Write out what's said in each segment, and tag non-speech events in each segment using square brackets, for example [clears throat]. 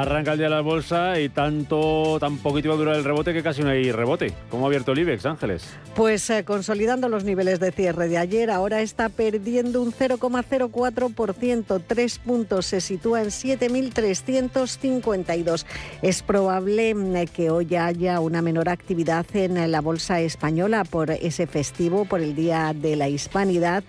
Arranca el día de la bolsa y tanto, tan poquito va a durar el rebote que casi no hay rebote. ¿Cómo ha abierto el IBEX, Ángeles? Pues eh, consolidando los niveles de cierre de ayer, ahora está perdiendo un 0,04%, tres puntos, se sitúa en 7.352. Es probable mm, que hoy haya una menor actividad en la bolsa española por ese festivo, por el Día de la Hispanidad.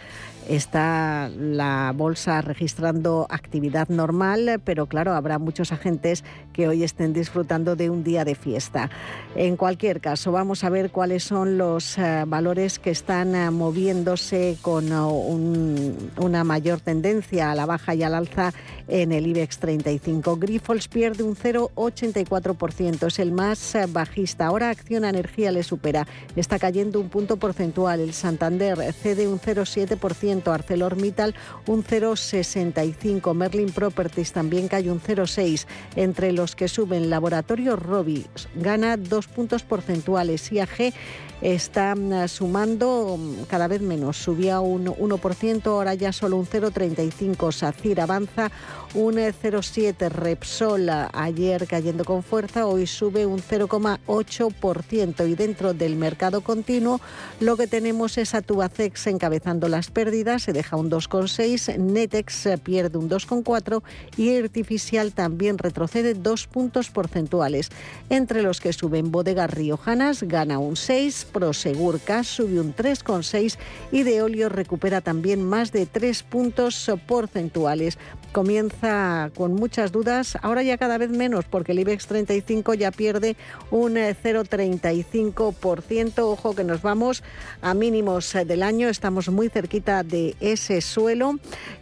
Está la bolsa registrando actividad normal, pero claro, habrá muchos agentes que hoy estén disfrutando de un día de fiesta. En cualquier caso, vamos a ver cuáles son los eh, valores que están eh, moviéndose con uh, una mayor tendencia a la baja y al alza en el IBEX 35. Grifols pierde un 0,84%, es el más eh, bajista. Ahora Acción Energía le supera, está cayendo un punto porcentual. El Santander cede un 0,7%. ArcelorMittal un 0,65. Merlin Properties también cae un 0,6. Entre los que suben Laboratorio Robi gana dos puntos porcentuales. IAG está mm, sumando mm, cada vez menos. Subía un 1%, ahora ya solo un 0,35. SACIR avanza un 0,7. Repsol ayer cayendo con fuerza, hoy sube un 0,8%. Y dentro del mercado continuo lo que tenemos es a Tubacex encabezando las pérdidas, se deja un 2,6. Netex pierde un 2,4 y Artificial también retrocede dos puntos porcentuales. Entre los que suben Bodega Riojanas gana un 6 Prosegur Cash sube un 3,6 y de óleo recupera también más de 3 puntos porcentuales. Comienza con muchas dudas, ahora ya cada vez menos porque el IBEX 35 ya pierde un 0,35%. Ojo que nos vamos a mínimos del año, estamos muy cerquita de ese suelo.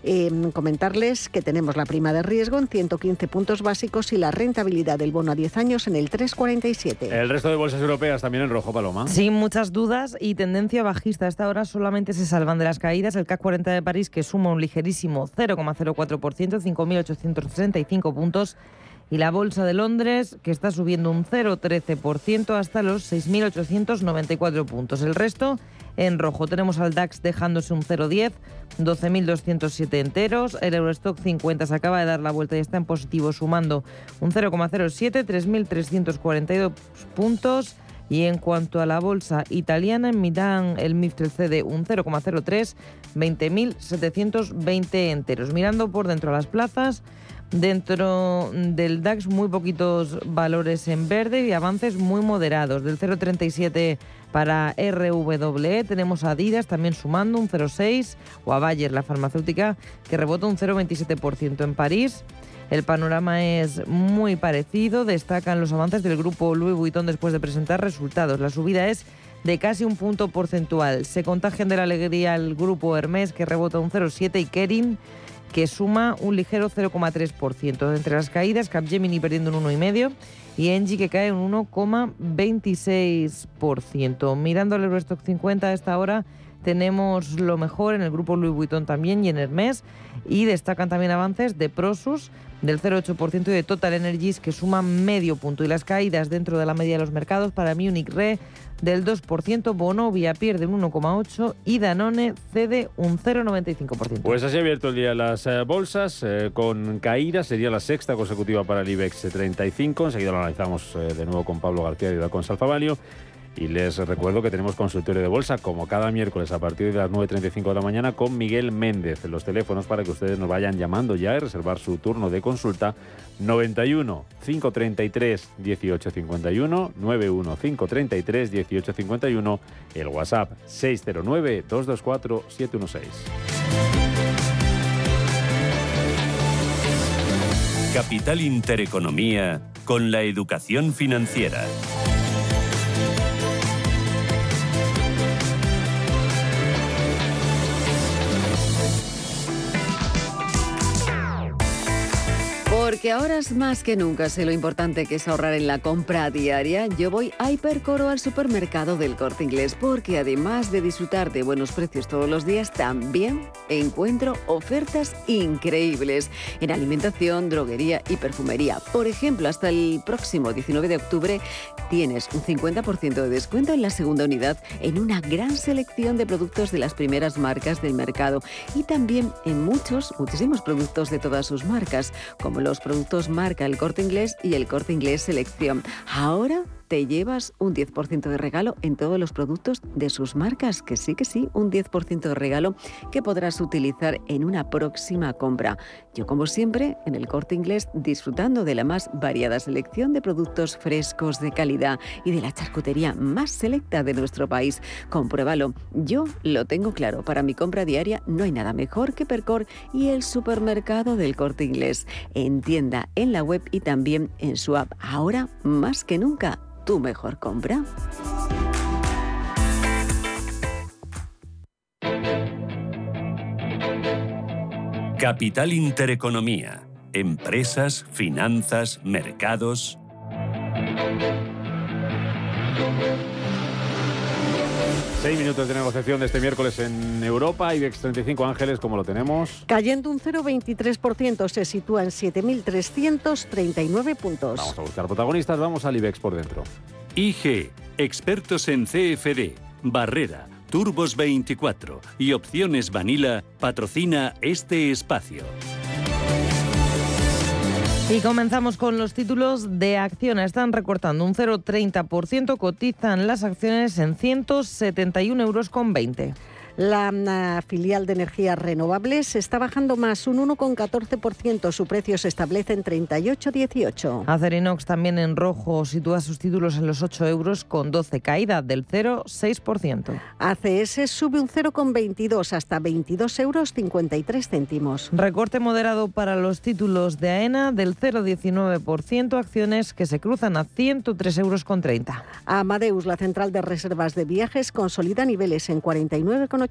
Em, comentarles que tenemos la prima de riesgo en 115 puntos básicos y la rentabilidad del bono a 10 años en el 3,47. El resto de bolsas europeas también en rojo, Paloma. Sí, muchas dudas y tendencia bajista. A esta hora solamente se salvan de las caídas el CAC 40 de París, que suma un ligerísimo 0,04%, 5.865 puntos. Y la Bolsa de Londres, que está subiendo un 0,13% hasta los 6.894 puntos. El resto en rojo. Tenemos al DAX dejándose un 0,10, 12.207 enteros. El Eurostock 50 se acaba de dar la vuelta y está en positivo, sumando un 0,07, 3.342 puntos. Y en cuanto a la bolsa italiana, en Milán el MIFTEL cede un 0,03, 20.720 enteros. Mirando por dentro a las plazas, dentro del DAX muy poquitos valores en verde y avances muy moderados. Del 0,37 para RWE tenemos a Adidas también sumando un 0,6 o a Bayer, la farmacéutica, que rebota un 0,27% en París. El panorama es muy parecido. Destacan los avances del grupo Louis Vuitton después de presentar resultados. La subida es de casi un punto porcentual. Se contagian de la alegría el grupo Hermès que rebota un 0,7 y Kering que suma un ligero 0,3%. Entre las caídas, Capgemini perdiendo un 1,5% y Engie que cae un 1,26%. Mirando el Eurostock 50 a esta hora, tenemos lo mejor en el grupo Louis Vuitton también y en Hermès y destacan también avances de Prosus del 0,8% y de Total Energies que suma medio punto. Y las caídas dentro de la media de los mercados para Munich Re del 2%, Bonovia pierde un 1,8% y Danone cede un 0,95%. Pues así ha abierto el día las eh, bolsas eh, con caídas, sería la sexta consecutiva para el IBEX 35. Enseguida lo analizamos eh, de nuevo con Pablo García y con Salfavalio. Y les recuerdo que tenemos consultorio de bolsa como cada miércoles a partir de las 9.35 de la mañana con Miguel Méndez. Los teléfonos para que ustedes nos vayan llamando ya y reservar su turno de consulta 91 533 1851 91 533 1851 el WhatsApp 609 224 716. Capital Intereconomía con la educación financiera. Porque ahora es más que nunca sé lo importante que es ahorrar en la compra diaria. Yo voy a Hipercoro al supermercado del Corte Inglés porque además de disfrutar de buenos precios todos los días, también encuentro ofertas increíbles en alimentación, droguería y perfumería. Por ejemplo, hasta el próximo 19 de octubre tienes un 50% de descuento en la segunda unidad en una gran selección de productos de las primeras marcas del mercado y también en muchos, muchísimos productos de todas sus marcas, como los productos marca El Corte Inglés y El Corte Inglés Selección. Ahora te llevas un 10% de regalo en todos los productos de sus marcas, que sí que sí, un 10% de regalo que podrás utilizar en una próxima compra. Yo como siempre, en el corte inglés, disfrutando de la más variada selección de productos frescos de calidad y de la charcutería más selecta de nuestro país. Compruébalo, yo lo tengo claro, para mi compra diaria no hay nada mejor que Percor y el supermercado del corte inglés. En tienda, en la web y también en su app. Ahora más que nunca tu mejor compra. Capital Intereconomía. Empresas, finanzas, mercados. Seis minutos de negociación de este miércoles en Europa. IBEX 35 Ángeles, ¿cómo lo tenemos? Cayendo un 0,23%, se sitúa en 7.339 puntos. Vamos a buscar protagonistas, vamos al IBEX por dentro. IG, expertos en CFD, Barrera, Turbos 24 y Opciones Vanilla, patrocina este espacio. Y comenzamos con los títulos de acción. Están recortando un 0,30%, cotizan las acciones en 171 euros con 20. La filial de energías renovables está bajando más, un 1,14%. Su precio se establece en 38,18. Acerinox también en rojo sitúa sus títulos en los 8 euros con 12, caída del 0,6%. ACS sube un 0,22 hasta 22 euros 53 céntimos. Recorte moderado para los títulos de AENA del 0,19%, acciones que se cruzan a 103 euros con 30. Amadeus, la central de reservas de viajes, consolida niveles en 49,80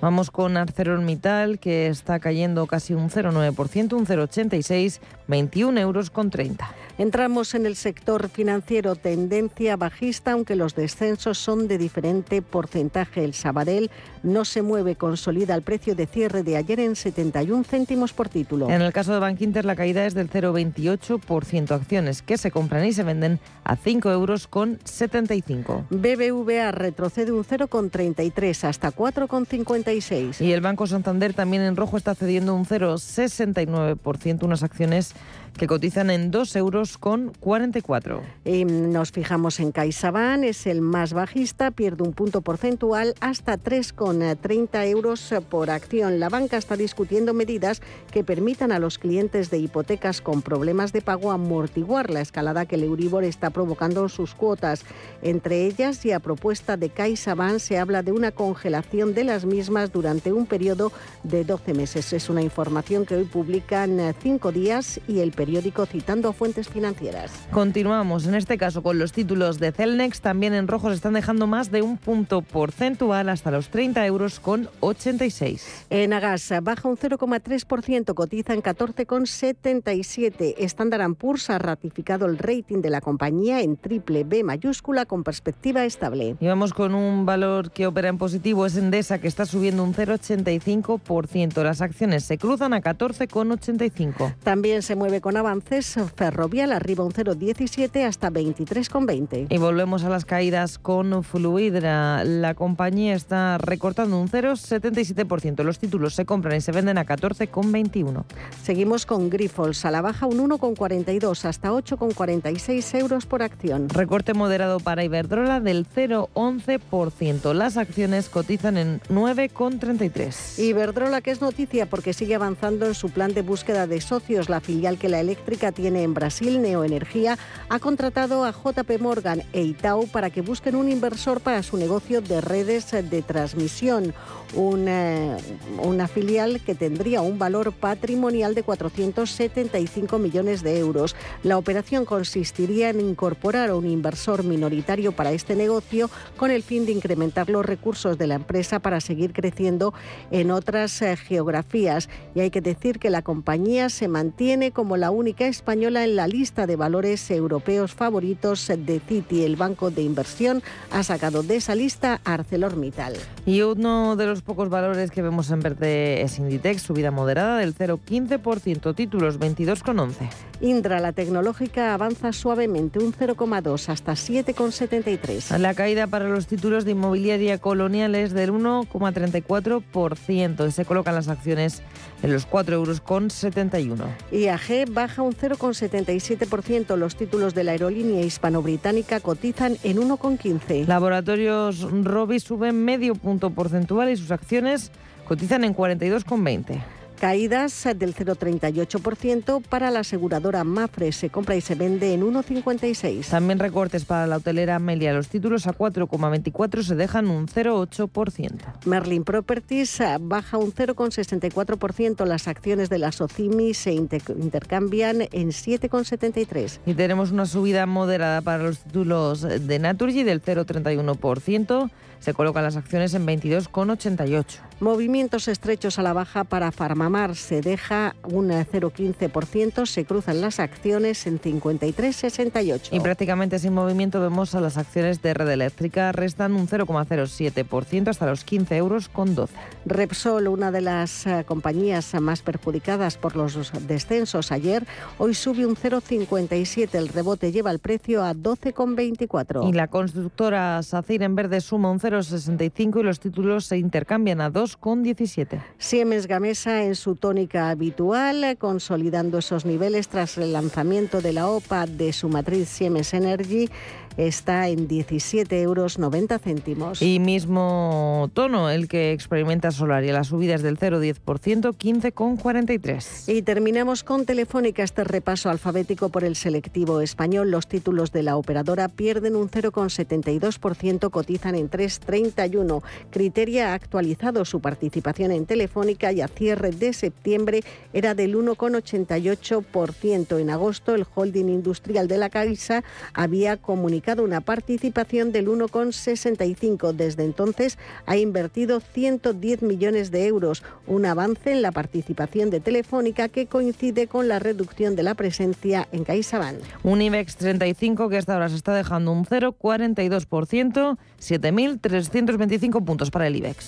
Vamos con ArcelorMittal, que está cayendo casi un 0,9%, un 0,86, 21 euros con 30. Entramos en el sector financiero, tendencia bajista, aunque los descensos son de diferente porcentaje. El Sabadell no se mueve, consolida el precio de cierre de ayer en 71 céntimos por título. En el caso de Bankinter, la caída es del 0,28%. Acciones que se compran y se venden a 5 euros con 75. BBVA retrocede un 0,33 hasta 4,56. Y el Banco Santander también en rojo está cediendo un 0,69%, unas acciones que cotizan en 2 euros con 44. Y nos fijamos en CaixaBank, es el más bajista, pierde un punto porcentual hasta 3,30 euros por acción. La banca está discutiendo medidas que permitan a los clientes de hipotecas con problemas de pago amortiguar la escalada que el Euribor está provocando en sus cuotas. Entre ellas, y a propuesta de CaixaBank, se habla de una congelación de las mismas durante un periodo de 12 meses. Es una información que hoy publican cinco días y el periódico citando fuentes financieras. Continuamos, en este caso con los títulos de Celnex, también en rojo se están dejando más de un punto porcentual hasta los 30 euros con 86. En Agas baja un 0,3%, cotiza en 14,77. Standard Poor's ha ratificado el rating de la compañía en triple B mayúscula con perspectiva estable. Y vamos con un valor que opera en positivo, es Endesa, que está subiendo un 0,85%. Las acciones se cruzan a 14,85. También se mueve con avances, Ferrovial arriba un 0,17 hasta 23,20. Y volvemos a las caídas con Fluidra. La compañía está recortando un 0,77%. Los títulos se compran y se venden a 14,21. Seguimos con Grifols a la baja un 1,42 hasta 8,46 euros por acción. Recorte moderado para Iberdrola del 0,11%. Las acciones cotizan en 9,33. Iberdrola, que es noticia porque sigue avanzando en su plan de búsqueda de socios. La filial que la eléctrica tiene en Brasil, Neoenergía, ha contratado a JP Morgan e Itaú para que busquen un inversor para su negocio de redes de transmisión. Una, una, filial que tendría un valor patrimonial de 475 millones de euros. La operación consistiría en incorporar a un inversor minoritario para este negocio con el fin de incrementar los recursos de la empresa para seguir creciendo en otras eh, geografías. Y hay que decir que la compañía se mantiene como la la única española en la lista de valores europeos favoritos de Citi. El banco de inversión ha sacado de esa lista ArcelorMittal. Y uno de los pocos valores que vemos en verde es Inditex, subida moderada del 0,15%, títulos 22,11. Indra, la tecnológica, avanza suavemente un 0,2 hasta 7,73. La caída para los títulos de inmobiliaria colonial es del 1,34% y se colocan las acciones en los 4,71 euros. Con 71. IAG baja un 0,77%. Los títulos de la aerolínea hispano-británica cotizan en 1,15. Laboratorios Robi suben medio punto porcentual y sus acciones cotizan en 42,20. Caídas del 0,38% para la aseguradora Mafre. Se compra y se vende en 1,56. También recortes para la hotelera Amelia. Los títulos a 4,24 se dejan un 0,8%. Merlin Properties eh, baja un 0,64%. Las acciones de la Socimi se intercambian en 7,73. Y tenemos una subida moderada para los títulos de Naturgy del 0,31%. Se colocan las acciones en 22,88. Movimientos estrechos a la baja para Farmamar. Se deja un 0,15%. Se cruzan las acciones en 53,68. Y prácticamente sin movimiento vemos a las acciones de Red Eléctrica. Restan un 0,07% hasta los 15 euros con 12. Repsol, una de las eh, compañías más perjudicadas por los descensos ayer, hoy sube un 0,57. El rebote lleva el precio a 12,24. Y la constructora SACIR en verde suma un 0,65 y los títulos se intercambian a 2,17. Siemens Gamesa en su tónica habitual, consolidando esos niveles tras el lanzamiento de la OPA de su matriz Siemens Energy está en 17,90 euros céntimos. Y mismo tono el que experimenta Solaria. Las subidas del 0,10%, 15,43. Y terminamos con Telefónica. Este repaso alfabético por el selectivo español. Los títulos de la operadora pierden un 0,72%, cotizan en 3,31. Criteria ha actualizado su participación en Telefónica y a cierre de septiembre era del 1,88%. En agosto, el holding industrial de la Caixa había comunicado una participación del 1,65. Desde entonces ha invertido 110 millones de euros, un avance en la participación de Telefónica que coincide con la reducción de la presencia en CaixaBank. Un IBEX 35 que hasta ahora se está dejando un 0,42%, 7.325 puntos para el IBEX.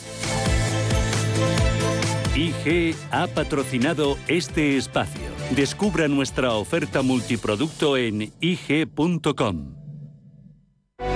IG ha patrocinado este espacio. Descubra nuestra oferta multiproducto en IG.com.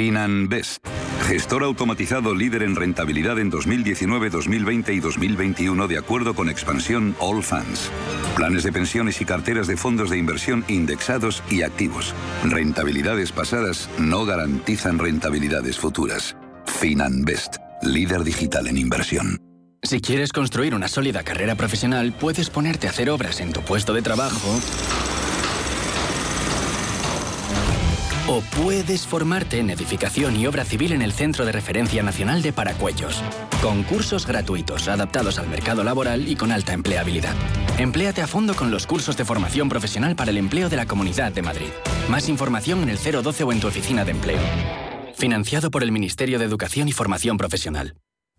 FinanBest, gestor automatizado líder en rentabilidad en 2019, 2020 y 2021 de acuerdo con expansión All Funds. Planes de pensiones y carteras de fondos de inversión indexados y activos. Rentabilidades pasadas no garantizan rentabilidades futuras. FinanBest, líder digital en inversión. Si quieres construir una sólida carrera profesional, puedes ponerte a hacer obras en tu puesto de trabajo O puedes formarte en edificación y obra civil en el Centro de Referencia Nacional de Paracuellos. Con cursos gratuitos, adaptados al mercado laboral y con alta empleabilidad. Empléate a fondo con los cursos de formación profesional para el empleo de la Comunidad de Madrid. Más información en el 012 o en tu oficina de empleo. Financiado por el Ministerio de Educación y Formación Profesional.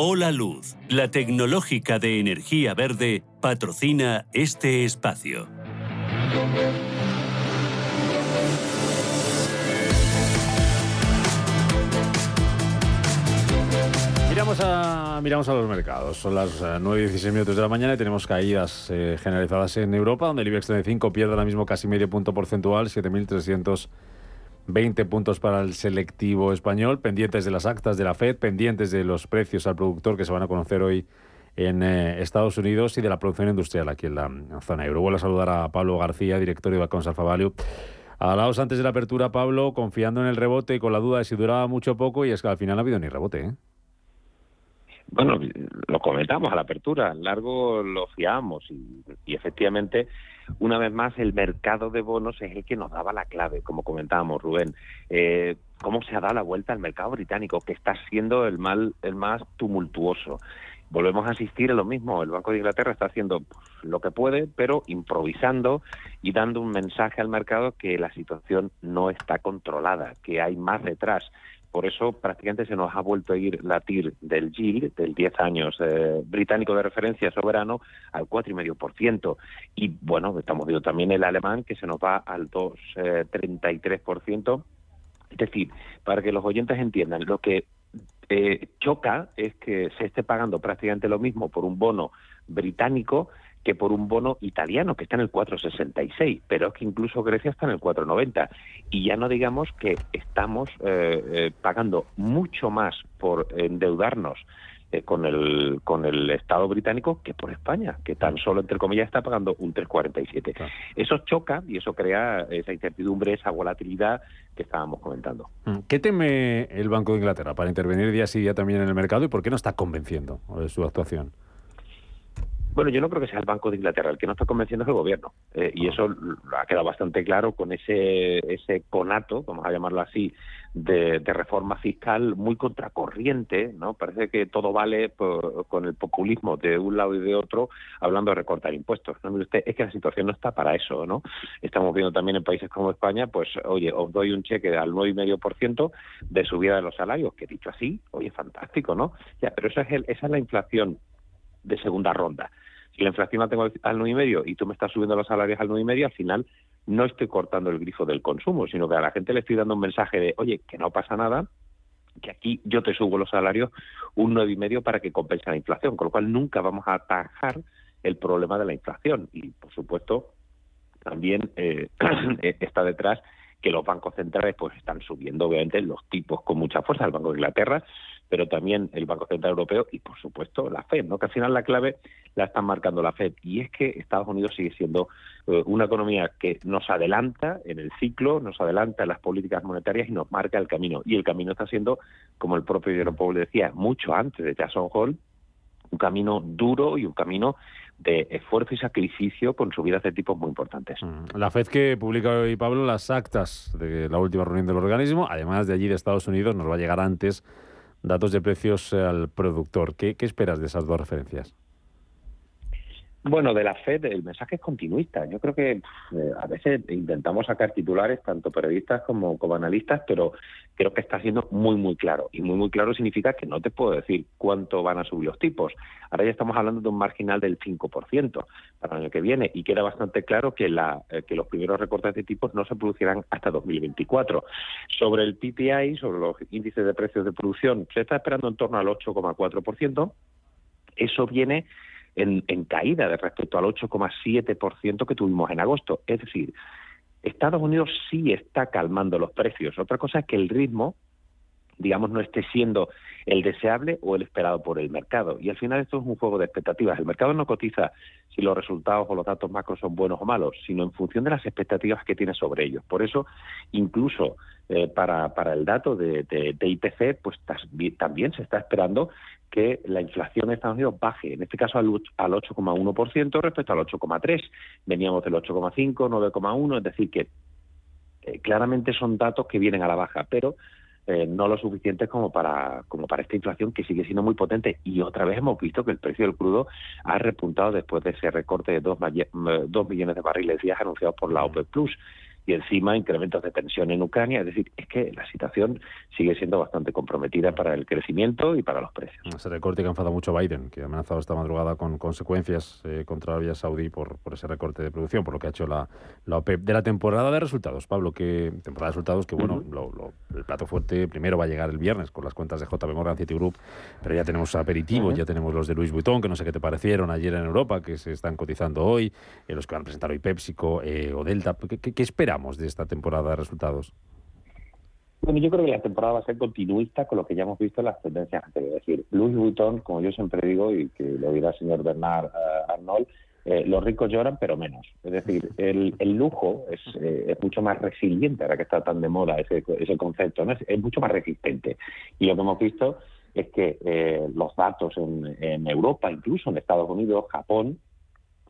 Hola Luz, la tecnológica de energía verde, patrocina este espacio. Miramos a, miramos a los mercados. Son las 9 y 16 minutos de la mañana y tenemos caídas eh, generalizadas en Europa, donde el IBEX 35 pierde ahora mismo casi medio punto porcentual, 7.320 puntos para el selectivo español, pendientes de las actas de la FED, pendientes de los precios al productor que se van a conocer hoy en eh, Estados Unidos y de la producción industrial aquí en la, zona euro. Vuelvo a saludar a Pablo García, director de Bacons Alfa Value. Hablábamos antes de la apertura, Pablo, confiando en el rebote y con la duda de si duraba mucho o poco, y es que al final no ha habido ni rebote. ¿eh? Bueno, lo comentamos a la apertura, largo lo fiamos y, efectivamente, una vez más, el mercado de bonos es el que nos daba la clave, como comentábamos, Rubén. Eh, ¿Cómo se ha dado la vuelta al mercado británico, que está siendo el, mal, el más tumultuoso? Volvemos a asistir a lo mismo. El Banco de Inglaterra está haciendo pues, lo que puede, pero improvisando y dando un mensaje al mercado que la situación no está controlada, que hay más detrás. Por eso prácticamente se nos ha vuelto a ir la TIR del yield, del 10 años eh, británico de referencia soberano, al 4,5%. Y bueno, estamos viendo también el alemán que se nos va al 2,33%. es decir, para que los oyentes entiendan, lo que eh, choca es que se esté pagando prácticamente lo mismo por un bono británico que por un bono italiano que está en el 4,66, pero es que incluso Grecia está en el 4,90. Y ya no digamos que estamos eh, eh, pagando mucho más por endeudarnos eh, con el con el Estado británico que por España, que tan solo, entre comillas, está pagando un 3,47. Eso choca y eso crea esa incertidumbre, esa volatilidad que estábamos comentando. Mm. ¿Qué teme el Banco de Inglaterra para intervenir día sí día también en el mercado y por qué no está convenciendo su actuación? Bueno, yo no creo que sea el Banco de Inglaterra. El que no está convenciendo es el gobierno. Eh, y eso ha quedado bastante claro con ese, ese conato, vamos a llamarlo así, de, reforma fiscal muy contracorriente. ¿no? Parece que todo vale con el populismo de un lado y de otro, hablando de recortar impuestos. ¿no? Usted, es que la situación no está para eso. ¿no? Estamos viendo también en países como España, pues, oye, os doy un cheque al 9,5% de subida de los salarios, que dicho así, oye, fantástico, ¿no? Ya, pero esa es, el, esa es la inflación de segunda ronda. Si la inflación la tengo al 9,5 y tú me estás subiendo los salarios al 9,5, al final no estoy cortando el grifo del consumo, sino que a la gente le estoy dando un mensaje de, oye, que no pasa nada, que aquí yo te subo los salarios un 9,5 para que compense la inflación, con lo cual nunca vamos a atajar el problema de la inflación. Y, por supuesto, también eh, [clears throat] está detrás que los bancos centrales pues están subiendo obviamente los tipos con mucha fuerza, el Banco de Inglaterra pero también el Banco Central Europeo y, por supuesto, la FED, ¿no? que al final la clave la están marcando la FED. Y es que Estados Unidos sigue siendo eh, una economía que nos adelanta en el ciclo, nos adelanta en las políticas monetarias y nos marca el camino. Y el camino está siendo, como el propio Jerome decía, mucho antes de Jackson Hole, un camino duro y un camino de esfuerzo y sacrificio con subidas de tipos muy importantes. Mm. La FED que publica hoy, Pablo, las actas de la última reunión del organismo, además de allí de Estados Unidos, nos va a llegar antes datos de precios al productor. ¿Qué, esperas de esas dos referencias? Bueno, de la FED el mensaje es continuista. Yo creo que eh, a veces intentamos sacar titulares, tanto periodistas como, analistas, pero creo que está siendo muy, muy claro. Y muy, muy claro significa que no te puedo decir cuánto van a subir los tipos. Ahora ya estamos hablando de un marginal del 5% para el año que viene y queda bastante claro que, la, eh, que los primeros recortes de tipos no se producirán hasta 2024. Sobre el PPI, sobre los índices de precios de producción, se está esperando en torno al 8,4%. Eso viene en, caída de respecto al 8,7% que tuvimos en agosto. Es decir, Estados Unidos sí está calmando los precios. Otra cosa es que el ritmo digamos, no esté siendo el deseable o el esperado por el mercado. Y al final esto es un juego de expectativas. El mercado no cotiza si los resultados o los datos macros son buenos o malos, sino en función de las expectativas que tiene sobre ellos. Por eso, incluso eh, para, para el dato de, IPC, pues también se está esperando que la inflación en Estados Unidos baje, en este caso al, al 8,1% respecto al 8,3%. Veníamos del 8,5%, 9,1%, es decir, que eh, claramente son datos que vienen a la baja, pero eh, no lo suficientes como para, como para esta inflación que sigue siendo muy potente. Y otra vez hemos visto que el precio del crudo ha repuntado después de ese recorte de dos, dos millones de barriles días anunciados por la OPEP Plus y encima incrementos de tensión en Ucrania. Es decir, es que la situación sigue siendo bastante comprometida para el crecimiento y para los precios. Ese recorte que ha enfadado mucho a Biden, que ha amenazado esta madrugada con consecuencias eh, contra vía saudí por, por ese recorte de producción, por lo que ha hecho la, la OPEP. De la temporada de resultados, Pablo, que temporada de resultados que, bueno, el plato fuerte primero va a llegar el viernes con las cuentas de JP Morgan Citigroup, pero ya tenemos aperitivos, ya tenemos los de Louis Vuitton, que no sé qué te parecieron ayer en Europa, que se están cotizando hoy, eh, los que van a presentar hoy PepsiCo eh, o Delta. ¿Qué, qué, qué de esta temporada de resultados? Bueno, yo creo que la temporada va a ser continuista con lo que ya hemos visto en las tendencias anteriores. Es decir, Louis Vuitton, como yo siempre digo, y que lo dirá el señor Bernard eh, Arnold, eh, los ricos lloran, pero menos. Es decir, el, lujo es, eh, es, mucho más resiliente, ahora que está tan de moda ese, concepto, ¿no? es, mucho más resistente. Y lo que hemos visto es que los datos en, en, Europa, incluso en Estados Unidos, Japón,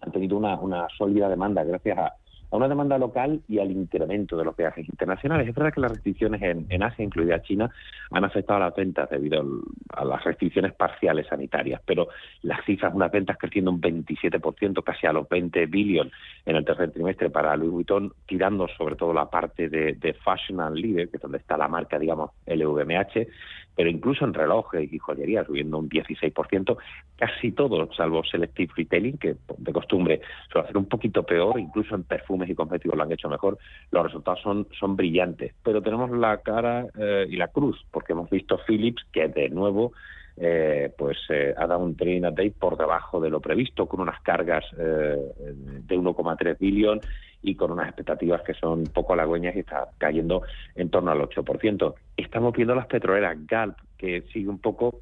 han tenido una, una sólida demanda gracias a a una demanda local y al incremento de los viajes internacionales. Es verdad que las restricciones en, Asia, incluida China, han afectado a las ventas debido a las restricciones parciales sanitarias, pero las cifras, unas ventas creciendo un 27%, casi a los 20 billones en el tercer trimestre para Louis Vuitton, tirando sobre todo la parte de, de Fashion and Leader, que es donde está la marca, digamos, LVMH, pero incluso en relojes y joyería subiendo un 16%, casi todo, salvo Selective Retailing, que de costumbre suele hacer un poquito peor, incluso en perfumes y cosméticos lo han hecho mejor, los resultados son, son brillantes. Pero tenemos la cara eh, y la cruz, porque hemos visto Philips, que de nuevo eh, pues eh, ha dado un trading update por debajo de lo previsto, con unas cargas de 1,3 billón y con unas expectativas que son poco halagüeñas y está cayendo en torno al 8%. Estamos viendo las petroleras Galp, que sigue un poco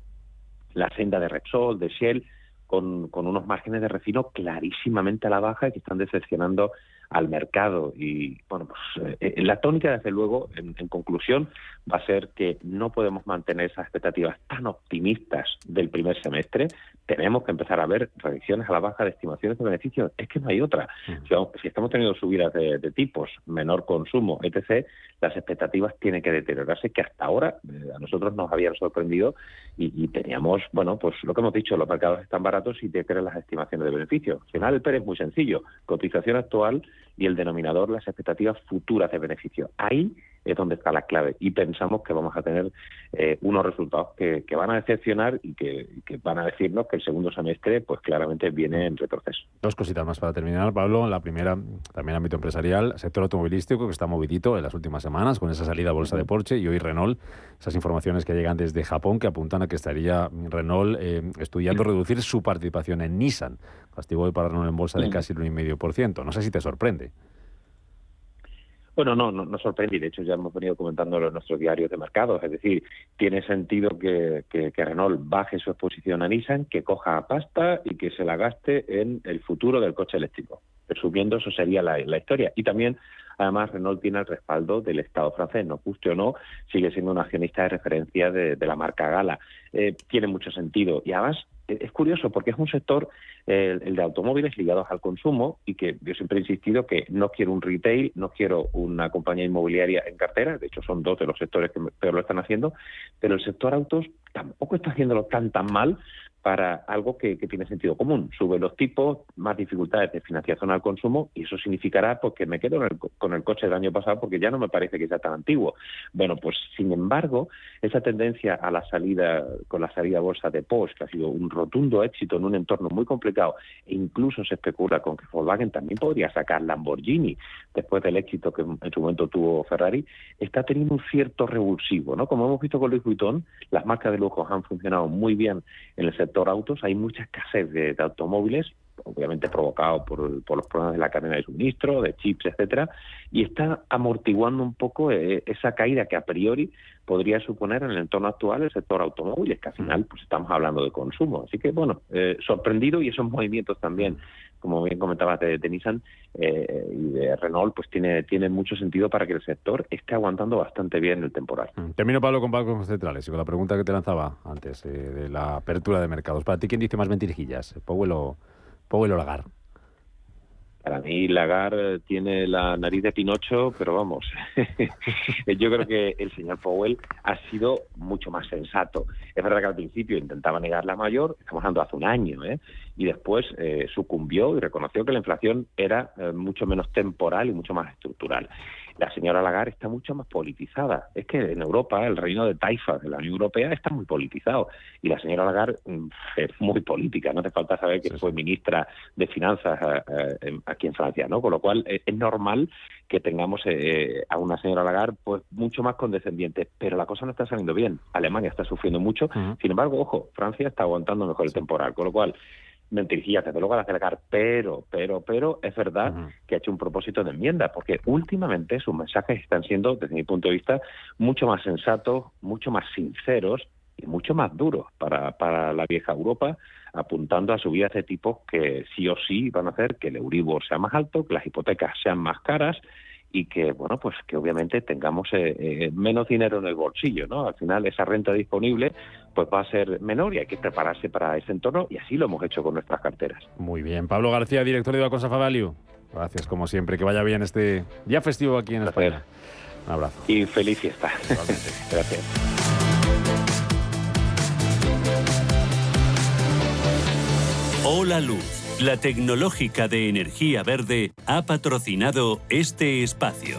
la senda de Repsol, de Shell, con, unos márgenes de refino clarísimamente a la baja y que están decepcionando al mercado. Y bueno, pues eh, la tónica, desde luego, en, conclusión, va a ser que no podemos mantener esas expectativas tan optimistas del primer semestre. Tenemos que empezar a ver reacciones a la baja de estimaciones de beneficios. Es que no hay otra. Si, estamos teniendo subidas de, tipos, menor consumo, etc., las expectativas tienen que deteriorarse, que hasta ahora eh, a nosotros nos habían sorprendido y, teníamos, bueno, pues lo que hemos dicho, los mercados están baratos y te crean las estimaciones de beneficios. Al final el PER es muy sencillo. Cotización actual y el denominador las expectativas futuras de beneficio. Ahí es donde está la clave y pensamos que vamos a tener eh, unos resultados que, van a decepcionar y que, van a decirnos que el segundo semestre pues claramente viene en retroceso. Dos cositas más para terminar, Pablo. La primera, también ámbito empresarial, sector automovilístico que está movidito en las últimas semanas con esa salida a bolsa de Porsche y hoy Renault, esas informaciones que llegan desde Japón que apuntan a que estaría Renault eh, estudiando reducir su participación en Nissan. Castigo hoy para Renault en bolsa de casi el 1,5%. No sé si te sorprende. Bueno, no, no, sorprende, de hecho ya hemos venido comentándolo en nuestros diarios de mercados, es decir, tiene sentido que, que, Renault baje su exposición a Nissan, que coja pasta y que se la gaste en el futuro del coche eléctrico. Resumiendo, eso sería la, historia. Y también, además, Renault tiene el respaldo del Estado francés, no guste o no, sigue siendo un accionista de referencia de, la marca Gala. Eh, tiene mucho sentido. Y además, es curioso porque es un sector, el, de automóviles ligados al consumo y que yo siempre he insistido que no quiero un retail, no quiero una compañía inmobiliaria en cartera, de hecho son dos de los sectores que peor lo están haciendo, pero el sector autos tampoco está haciéndolo tan tan mal para algo que, tiene sentido común. Suben los tipos, más dificultades de financiación al consumo y eso significará pues, que me quedo con el coche del año pasado porque ya no me parece que sea tan antiguo. Bueno, pues sin embargo, esa tendencia a la salida, con la salida a bolsa de Porsche, que ha sido un rotundo éxito en un entorno muy complicado, e incluso se especula con que Volkswagen también podría sacar Lamborghini después del éxito que en su momento tuvo Ferrari, está teniendo un cierto revulsivo. ¿no? Como hemos visto con Louis Vuitton, las marcas de lujo han funcionado muy bien en el sector autos, hay mucha escasez de, automóviles obviamente provocado por, los problemas de la cadena de suministro, de chips, etcétera, y está amortiguando un poco eh, esa caída que a priori podría suponer en el entorno actual el sector automóvil, que al final pues estamos hablando de consumo. Así que bueno, eh, sorprendido y esos movimientos también, como bien comentabas de, Nissan eh, y de Renault, pues tiene, tiene mucho sentido para que el sector esté aguantando bastante bien el temporal. Mm. Termino Pablo con bancos centrales y con la pregunta que te lanzaba antes de la apertura de mercados. Para ti, ¿quién dice más mentirijillas? ¿Powell o, Powell o Lagarde? Para mí Lagarde tiene la nariz de Pinocho, pero vamos, [laughs] yo creo que el señor Powell ha sido mucho más sensato. Es verdad que al principio intentaba negar la mayor, estamos hablando hace un año, ¿eh? y después eh, sucumbió y reconoció que la inflación era eh, mucho menos temporal y mucho más estructural la señora Lagarde está mucho más politizada. Es que en Europa el reino de Taifa de la Unión Europea está muy politizado y la señora Lagarde mm, es muy política. No hace falta saber que fue ministra de Finanzas eh, eh, aquí en Francia, ¿no? Con lo cual eh, es normal que tengamos a una señora Lagarde pues mucho más condescendiente, pero la cosa no está saliendo bien. Alemania está sufriendo mucho. Sin embargo, ojo, Francia está aguantando mejor el temporal, con lo cual mentirijillas desde luego a acelerar, pero, pero, pero es verdad que ha hecho un propósito de enmienda, porque últimamente sus mensajes están siendo, desde mi punto de vista, mucho más sensatos, mucho más sinceros y mucho más duros para, para la vieja Europa, apuntando a subidas de tipos que sí o sí van a hacer que el Euribor sea más alto, que las hipotecas sean más caras y que bueno pues que obviamente tengamos eh, eh, menos dinero en el bolsillo no al final esa renta disponible pues va a ser menor y hay que prepararse para ese entorno y así lo hemos hecho con nuestras carteras. Muy bien. Pablo García director de Banco Value gracias como siempre. Que vaya bien este día festivo aquí en España. Un abrazo. Y feliz fiesta. [laughs] Gracias. Hola Luz la tecnológica de energía verde ha patrocinado este espacio.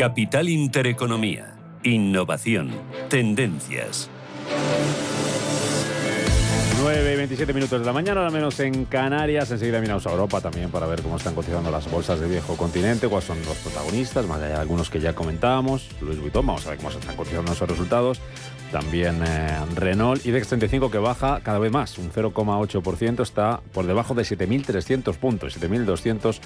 Capital Intereconomía. Innovación. Tendencias. 9 y 27 minutos de la mañana, al menos en Canarias. Enseguida miramos a Europa también para ver cómo están cotizando las bolsas del viejo continente, cuáles son los protagonistas, más allá de algunos que ya comentábamos. Luis Vuitton, vamos a ver cómo se están cotizando esos resultados. También eh, Renault, IBEX 35 que baja cada vez más, un 0,8%, está por debajo de 7.300 puntos, 7.200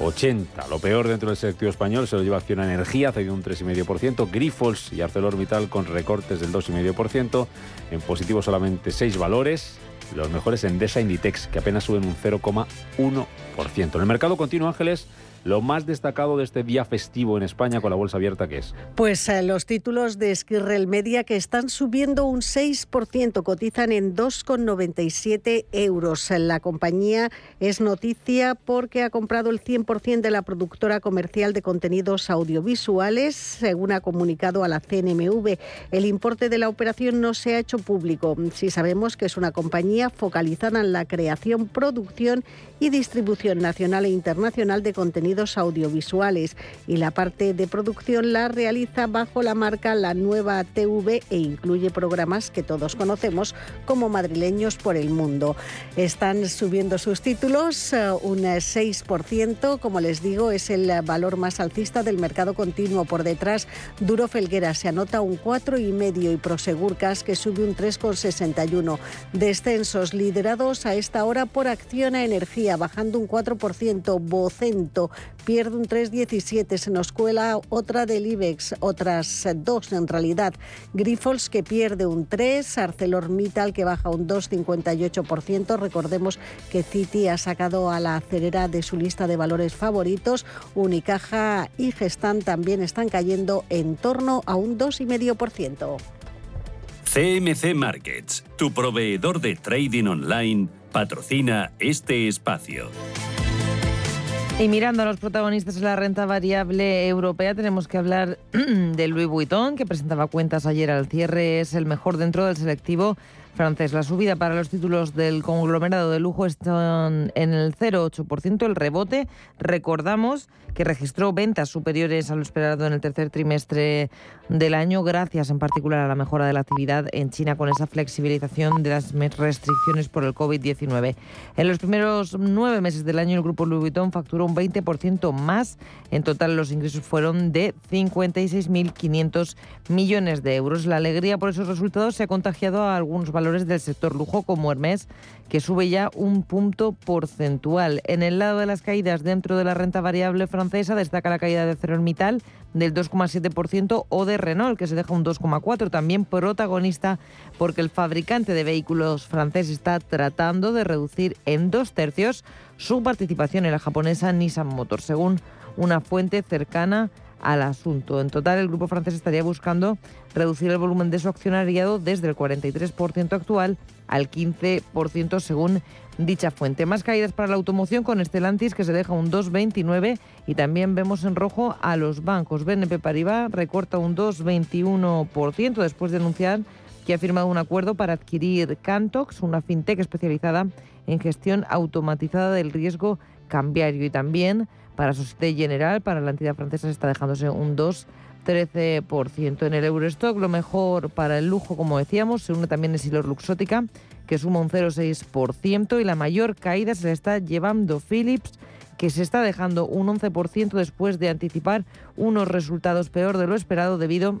80. Lo peor dentro del sector español se lo lleva Acción Energía, cedido un 3,5%. Grifols y ArcelorMittal con recortes del 2,5%. En positivo solamente 6 valores. Los mejores Endesa Inditex, que apenas suben un 0,1%. En el mercado continuo, Ángeles, lo más destacado de este día festivo en España con la bolsa abierta, ¿qué es? Pues eh, los títulos de Esquirrel Media que están subiendo un 6%, cotizan en 2,97 euros. La compañía es noticia porque ha comprado el 100% de la productora comercial de contenidos audiovisuales, según ha comunicado a la CNMV. El importe de la operación no se ha hecho público. Si sabemos que es una compañía focalizada en la creación, producción y distribución nacional e internacional de contenidos audiovisuales y la parte de producción la realiza bajo la marca La Nueva TV e incluye programas que todos conocemos como madrileños por el mundo. Están subiendo sus títulos eh, un 6%, como les digo, es el valor más alcista del mercado continuo. Por detrás, Duro Felguera se anota un 4,5 y Prosegur Cas que sube un 3,61. Descensos liderados a esta hora por Acción a Energía bajando un 4%, Bocento pierde un 3,17, se nos cuela otra del IBEX, otras dos en realidad, Grifols que pierde un 3, ArcelorMittal que baja un 2,58%, recordemos que Citi ha sacado a la acelera de su lista de valores favoritos, Unicaja y Gestan también están cayendo en torno a un 2,5%. CMC Markets, tu proveedor de trading online patrocina este espacio. Y mirando a los protagonistas de la renta variable europea, tenemos que hablar [clears throat] de Louis Vuitton, que presentaba cuentas ayer al cierre, es el mejor dentro del selectivo francés. La subida para los títulos del conglomerado de lujo están en el 0,8%. El rebote, recordamos que registró ventas superiores a lo esperado en el tercer trimestre del año, gracias en particular a la mejora de la actividad en China con esa flexibilización de las restricciones por el COVID-19. En los primeros nueve meses del año, el grupo Louis Vuitton facturó un 20% más. En total, los ingresos fueron de 56.500 millones de euros. La alegría por esos resultados se ha contagiado a algunos valores del sector lujo como Hermès, que sube ya un punto porcentual. En el lado de las caídas dentro de la renta variable francesa destaca la caída de Cerormital del 2,7% o de Renault, que se deja un 2,4%, también protagonista porque el fabricante de vehículos francés está tratando de reducir en dos tercios su participación en la japonesa Nissan Motors, según una fuente cercana al asunto. En total, el grupo francés estaría buscando reducir el volumen de su accionariado desde el 43% actual al 15% según dicha fuente. Más caídas para la automoción con Stellantis que se deja un 2,29 y también vemos en rojo a los bancos. BNP Paribas recorta un 2,21% después de anunciar que ha firmado un acuerdo para adquirir Cantox, una fintech especializada en gestión automatizada del riesgo cambiario y también para Societe General, para la entidad francesa, se está dejándose un 2,13%. En el Eurostock, lo mejor para el lujo, como decíamos, se une también Esilor Luxótica, que suma un 0,6%, y la mayor caída se la está llevando Philips, que se está dejando un 11% después de anticipar unos resultados peor de lo esperado debido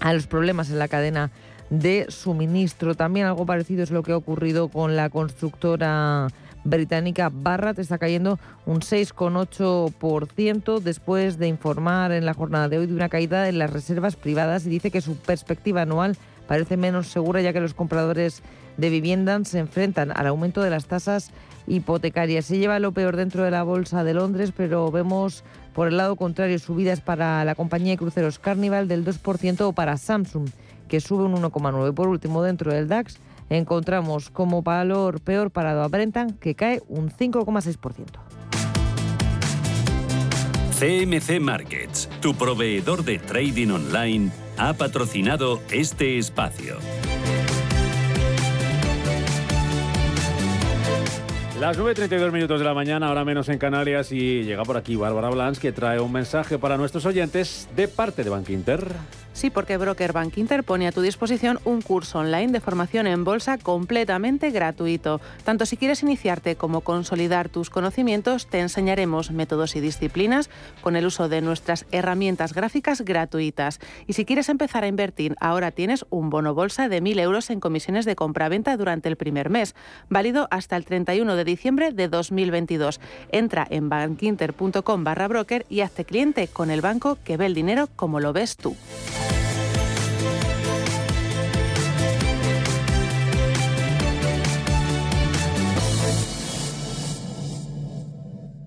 a los problemas en la cadena de suministro. También algo parecido es lo que ha ocurrido con la constructora británica Barrat está cayendo un 6,8% después de informar en la jornada de hoy de una caída en las reservas privadas y dice que su perspectiva anual parece menos segura ya que los compradores de vivienda se enfrentan al aumento de las tasas hipotecarias. Se lleva lo peor dentro de la bolsa de Londres, pero vemos por el lado contrario subidas para la compañía de cruceros Carnival del 2% o para Samsung, que sube un 1,9%. Por último, dentro del DAX, encontramos como valor peor parado a Brentan, que cae un 5,6%. CMC Markets, tu proveedor de trading online, ha patrocinado este espacio. Las 9.32 minutos de la mañana, ahora menos en Canarias, y llega por aquí Bárbara Blancs, que trae un mensaje para nuestros oyentes de parte de Bank Inter. Sí, porque Broker Bank Inter pone a tu disposición un curso online de formación en bolsa completamente gratuito. Tanto si quieres iniciarte como consolidar tus conocimientos, te enseñaremos métodos y disciplinas con el uso de nuestras herramientas gráficas gratuitas. Y si quieres empezar a invertir, ahora tienes un bono bolsa de 1.000 euros en comisiones de compra-venta durante el primer mes, válido hasta el 31 de diciembre de 2022. Entra en bankinter.com barra broker y hazte cliente con el banco que ve el dinero como lo ves tú.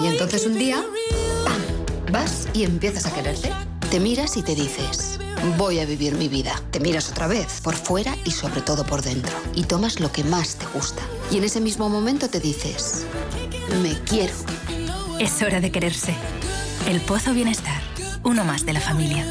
Y entonces un día, ¡pam! Vas y empiezas a quererte. Te miras y te dices, voy a vivir mi vida. Te miras otra vez, por fuera y sobre todo por dentro. Y tomas lo que más te gusta. Y en ese mismo momento te dices, me quiero. Es hora de quererse. El Pozo Bienestar, uno más de la familia.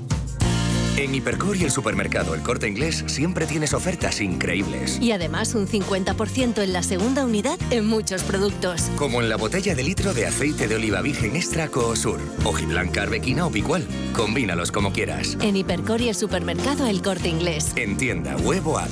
En Hipercor y el supermercado El Corte Inglés siempre tienes ofertas increíbles. Y además un 50% en la segunda unidad en muchos productos. Como en la botella de litro de aceite de oliva virgen extra Coosur, hojiblanca, arbequina o picual. Combínalos como quieras. En Hipercor y el supermercado El Corte Inglés. En tienda, web o app.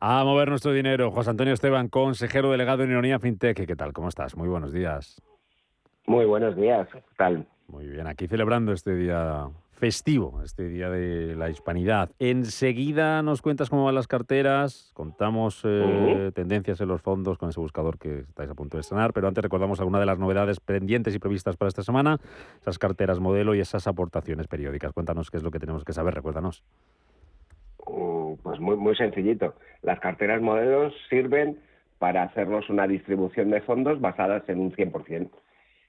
A mover nuestro dinero. José Antonio Esteban, consejero delegado en Ironía FinTech. ¿Qué tal? ¿Cómo estás? Muy buenos días. Muy buenos días. ¿Qué tal? Muy bien. Aquí celebrando este día festivo, este día de la hispanidad. Enseguida nos cuentas cómo van las carteras, contamos eh, tendencias en los fondos con ese buscador que estáis a punto de estrenar, pero antes recordamos alguna de las novedades pendientes y previstas para esta semana, esas carteras modelo y esas aportaciones periódicas. Cuéntanos qué es lo que tenemos que saber, recuérdanos. Mm, pues muy, muy sencillito. Las carteras modelos sirven para hacernos una distribución de fondos basadas en un 100%.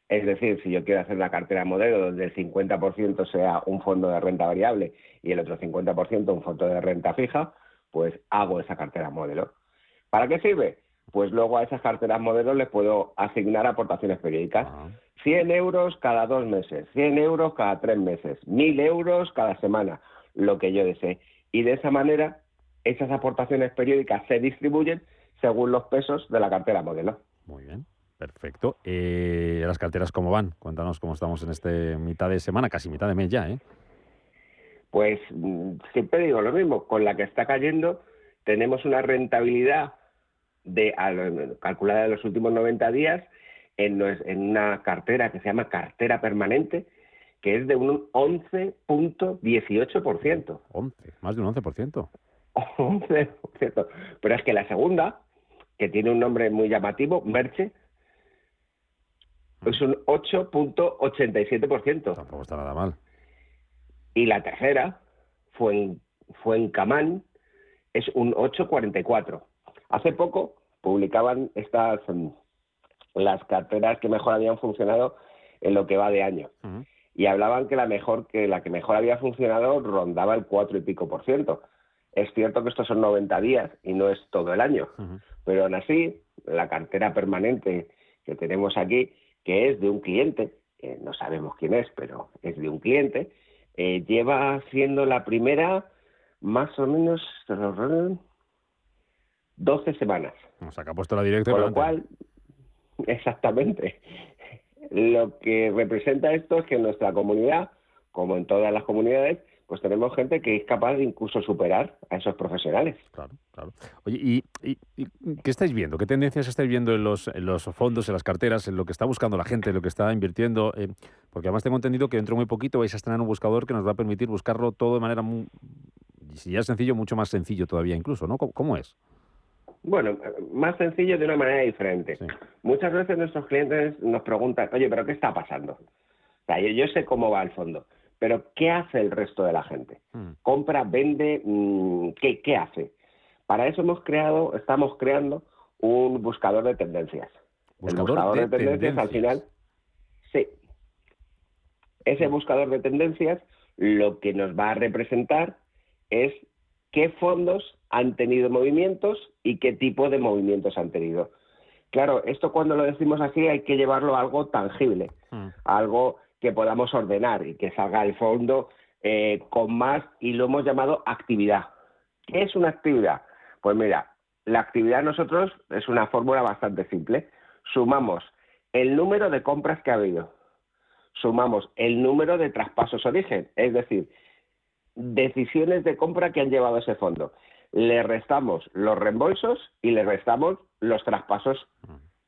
Es decir, si yo quiero hacer una cartera modelo donde el 50% sea un fondo de renta variable y el otro 50% un fondo de renta fija, pues hago esa cartera modelo. ¿Para qué sirve? Pues luego a esas carteras modelos les puedo asignar aportaciones periódicas. 100 euros cada dos meses, 100 euros cada tres meses, 1000 euros cada semana, lo que yo desee y de esa manera esas aportaciones periódicas se distribuyen según los pesos de la cartera modelo. Muy bien. Perfecto. Eh, ¿Las carteras cómo van? Cuéntanos cómo estamos en este mitad de semana, casi mitad de mes ya, ¿eh? Pues mm, siempre digo lo mismo, con la que está cayendo tenemos una rentabilidad de calculada en los últimos 90 días en, en una cartera que se llama cartera permanente, que es de un 11.18%. 11, más de un 11%. 11%. [laughs] Pero es que la segunda, que tiene un nombre muy llamativo, Merche, es un 8.87%. Tampoco está nada mal. Y la tercera, fue en, fue en Camán, es un 8.44. Hace poco publicaban estas mm, las carteras que mejor habían funcionado en lo que va de año y hablaban que la mejor que la que mejor había funcionado rondaba el cuatro y pico por ciento. Es cierto que estos son 90 días y no es todo el año, pero aún así la cartera permanente que tenemos aquí, que es de un cliente, no sabemos quién es, pero es de un cliente, eh, lleva siendo la primera más o menos 12 semanas. O sea, que ha puesto la directa. Con lo cual, [laughs] exactamente. Lo que representa esto es que en nuestra comunidad, como en todas las comunidades, pues tenemos gente que es capaz de incluso superar a esos profesionales. Claro, claro. Oye, ¿y, qué estáis viendo? ¿Qué tendencias estáis viendo en los, los, fondos, en las carteras, en lo que está buscando la gente, en lo que está invirtiendo? Eh, porque además tengo entendido que dentro de muy poquito vais a estrenar un buscador que nos va a permitir buscarlo todo de manera, muy, si ya es sencillo, mucho más sencillo todavía incluso, ¿no? cómo es? Bueno, más sencillo de una manera diferente. Muchas veces nuestros clientes nos preguntan, oye, pero ¿qué está pasando? O sea, yo, sé cómo va el fondo, pero ¿qué hace el resto de la gente? Hmm. Compra, vende, mm, ¿qué, ¿qué hace? Para eso hemos creado, estamos creando un buscador de tendencias. el buscador de, tendencias, al final, sí. Ese buscador de tendencias lo que nos va a representar es qué fondos han tenido movimientos y qué tipo de movimientos han tenido. Claro, esto cuando lo decimos así hay que llevarlo a algo tangible, hmm. algo que podamos ordenar y que salga al fondo eh, con más y lo hemos llamado actividad. ¿Qué es una actividad? Pues mira, la actividad nosotros es una fórmula bastante simple. Sumamos el número de compras que ha habido, sumamos el número de traspasos origen, es decir, decisiones de compra que han llevado ese fondo. Le restamos los reembolsos y le restamos los traspasos,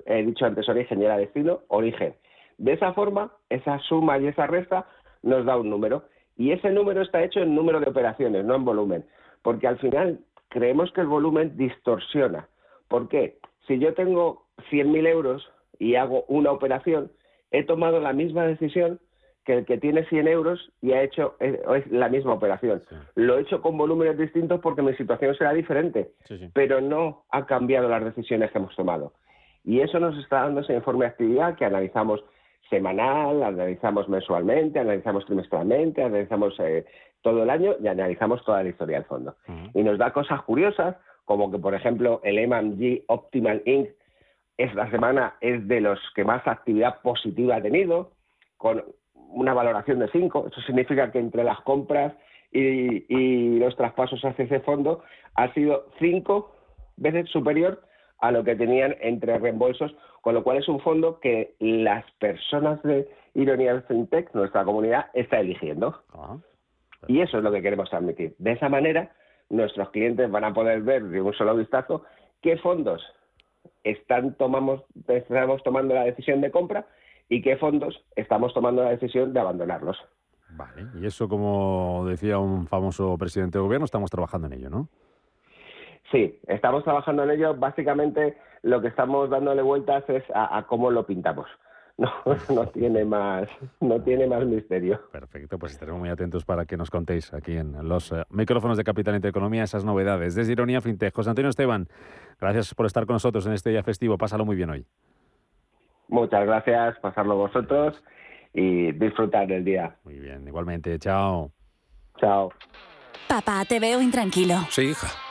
he dicho antes origen y era destino, origen. De esa forma, esa suma y esa resta nos da un número. Y ese número está hecho en número de operaciones, no en volumen. Porque al final creemos que el volumen distorsiona. ¿Por qué? Si yo tengo 100.000 euros y hago una operación, he tomado la misma decisión que el que tiene 100 euros y ha hecho es, la misma operación. Lo he hecho con volúmenes distintos porque mi situación será diferente, pero no ha cambiado las decisiones que hemos tomado. Y eso nos está dando ese informe de actividad que analizamos semanal, analizamos mensualmente, analizamos trimestralmente, analizamos eh, todo el año y analizamos toda la historia del fondo. Y nos da cosas curiosas, como que, por ejemplo, el MMG Optimal Inc. esta semana es de los que más actividad positiva ha tenido, con una valoración de 5. Eso significa que entre las compras y, los traspasos hacia ese fondo ha sido cinco veces superior a lo que tenían entre reembolsos, con lo cual es un fondo que las personas de Ironía FinTech, nuestra comunidad, está eligiendo. Ah, y eso es lo que queremos transmitir. De esa manera, nuestros clientes van a poder ver de un solo vistazo qué fondos están tomamos, estamos tomando la decisión de compra y qué fondos estamos tomando la decisión de abandonarlos. Vale, y eso, como decía un famoso presidente de gobierno, estamos trabajando en ello, ¿no? Sí, estamos trabajando en ello. Básicamente, lo que estamos dándole vueltas es a, cómo lo pintamos. No, [laughs] no, tiene más, no tiene más misterio. Perfecto, pues estaremos muy atentos para que nos contéis aquí en los eh, micrófonos de Capital Intereconomía esas novedades. Desde Ironía FinTech, José Antonio Esteban, gracias por estar con nosotros en este día festivo. Pásalo muy bien hoy. Muchas gracias, pasarlo vosotros y disfrutar del día. Muy bien, igualmente, chao. Chao. Papá, te veo intranquilo. Sí, hija.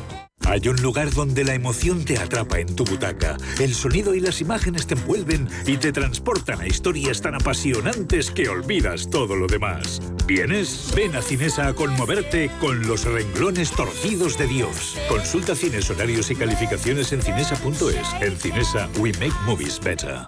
Hay un lugar donde la emoción te atrapa en tu butaca, el sonido y las imágenes te envuelven y te transportan a historias tan apasionantes que olvidas todo lo demás. ¿Vienes? Ven a Cinesa a conmoverte con los renglones torcidos de Dios. Consulta cines, horarios y calificaciones en cinesa.es. En Cinesa, we make movies better.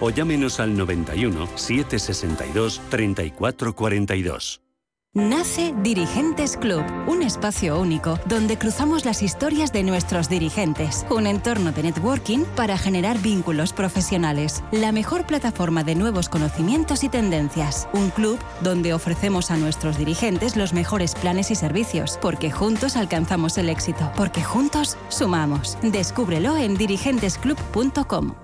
o llámenos al 91 762 3442. Nace Dirigentes Club, un espacio único donde cruzamos las historias de nuestros dirigentes, un entorno de networking para generar vínculos profesionales, la mejor plataforma de nuevos conocimientos y tendencias, un club donde ofrecemos a nuestros dirigentes los mejores planes y servicios, porque juntos alcanzamos el éxito, porque juntos sumamos. Descúbrelo en dirigentesclub.com.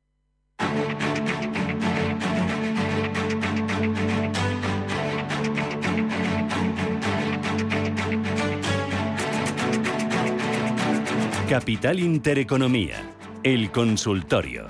Capital Intereconomía, el consultorio.